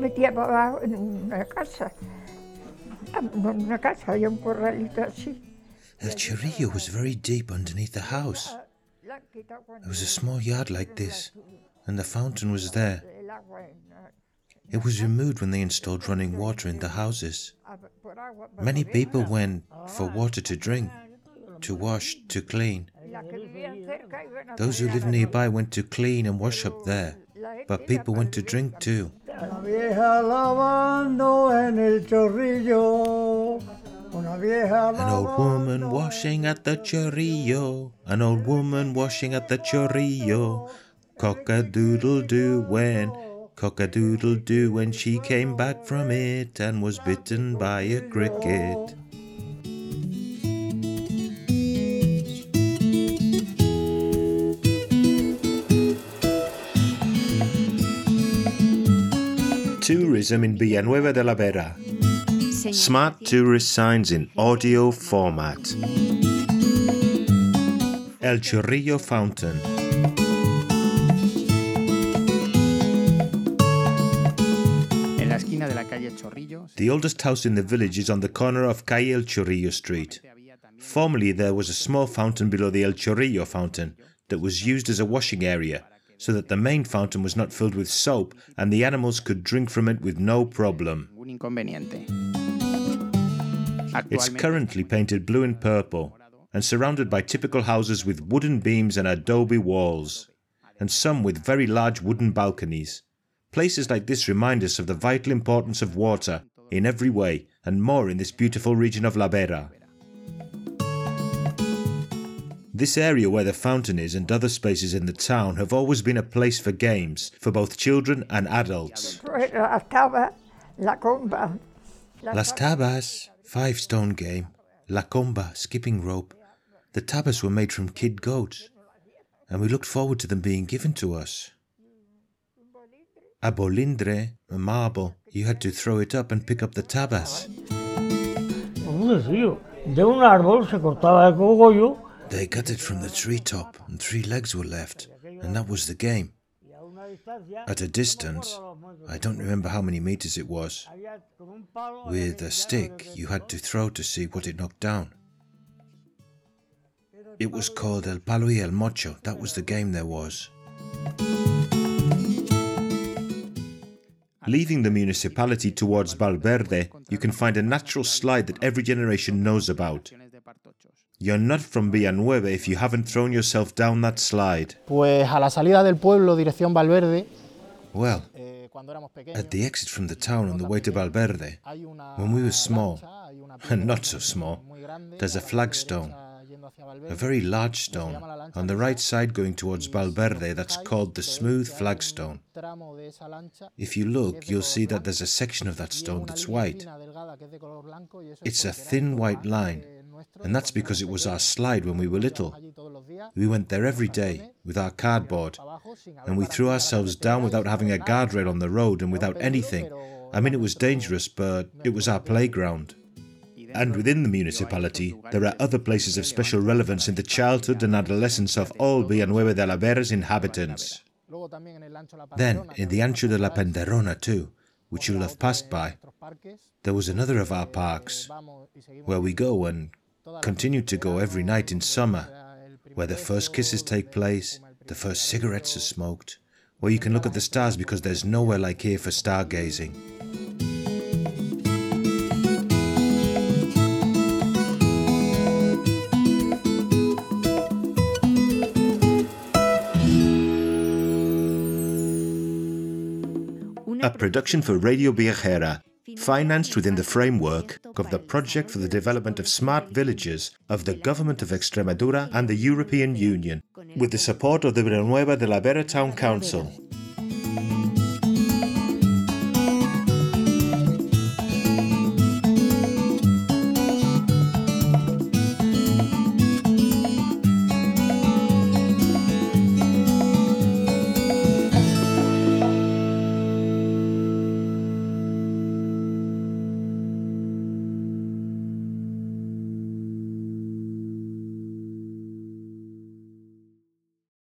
metida para abajo en una casa. Ah, una casa había un corralito así. El was very deep underneath the house. It was a small yard like this, and the fountain was there. It was removed when they installed running water in the houses. Many people went for water to drink, to wash, to clean. Those who lived nearby went to clean and wash up there, but people went to drink too. La vieja lavando en el chorrillo. Una vieja An old woman washing at the chorrillo, an old woman washing at the chorrillo. Cock a doodle doo when, cock a doodle doo when she came back from it and was bitten by a cricket. Tourism in Villanueva de la Vera. Smart tourist signs in audio format. El Chorrillo Fountain. En la esquina de la calle Chorrillo The oldest house in the village is on the corner of Calle El Chorrillo Street. Formerly, there was a small fountain below the El Chorrillo fountain that was used as a washing area, so that the main fountain was not filled with soap and the animals could drink from it with no problem. It's currently painted blue and purple and surrounded by typical houses with wooden beams and adobe walls, and some with very large wooden balconies. Places like this remind us of the vital importance of water in every way and more in this beautiful region of La Vera. This area where the fountain is and other spaces in the town have always been a place for games for both children and adults. La taba, la comba. Las tabas, five stone game. La comba, skipping rope. The tabas were made from kid goats, and we looked forward to them being given to us. A bolindre, a marble, you had to throw it up and pick up the tabas. Muy sencillo. De un árbol se cortaba el cogollo They cut it from the treetop, and three legs were left, and that was the game. At a distance, I don't remember how many meters it was, with a stick you had to throw to see what it knocked down. It was called El Palo y el Mocho. That was the game there was. Leaving the municipality towards Valverde, you can find a natural slide that every generation knows about. You're not from Villanueva if you haven't thrown yourself down that slide. Pues a la salida del pueblo, dirección Valverde, Well, eh, cuando éramos pequeños, at the exit from the town on the way to Valverde, when we were small, lancha, hay una and not so small, there's a flagstone, derecha yendo hacia a very large stone, on the right side going towards Valverde that's called the Smooth Flagstone. tramo de esa lancha If you look, you'll see that there's a section of that stone that's white. It's a thin white line, and that's because it was our slide when we were little. We went there every day with our cardboard, and we threw ourselves down without having a guardrail on the road and without anything. I mean, it was dangerous, but it was our playground. And within the municipality, there are other places of special relevance in the childhood and adolescence of all Villanueva de la Vera's inhabitants. Then, in the Ancho de la Penderona too, which you'll have passed by, there was another of our parks, where we go and continue to go every night in summer, where the first kisses take place, the first cigarettes are smoked, where you can look at the stars because there's nowhere like here for stargazing. A production for Radio Viajera, financed within the framework of the Project for the Development of Smart Villages of the Government of Extremadura and the European Union, with the support of the Villanueva de la Vera Town Council.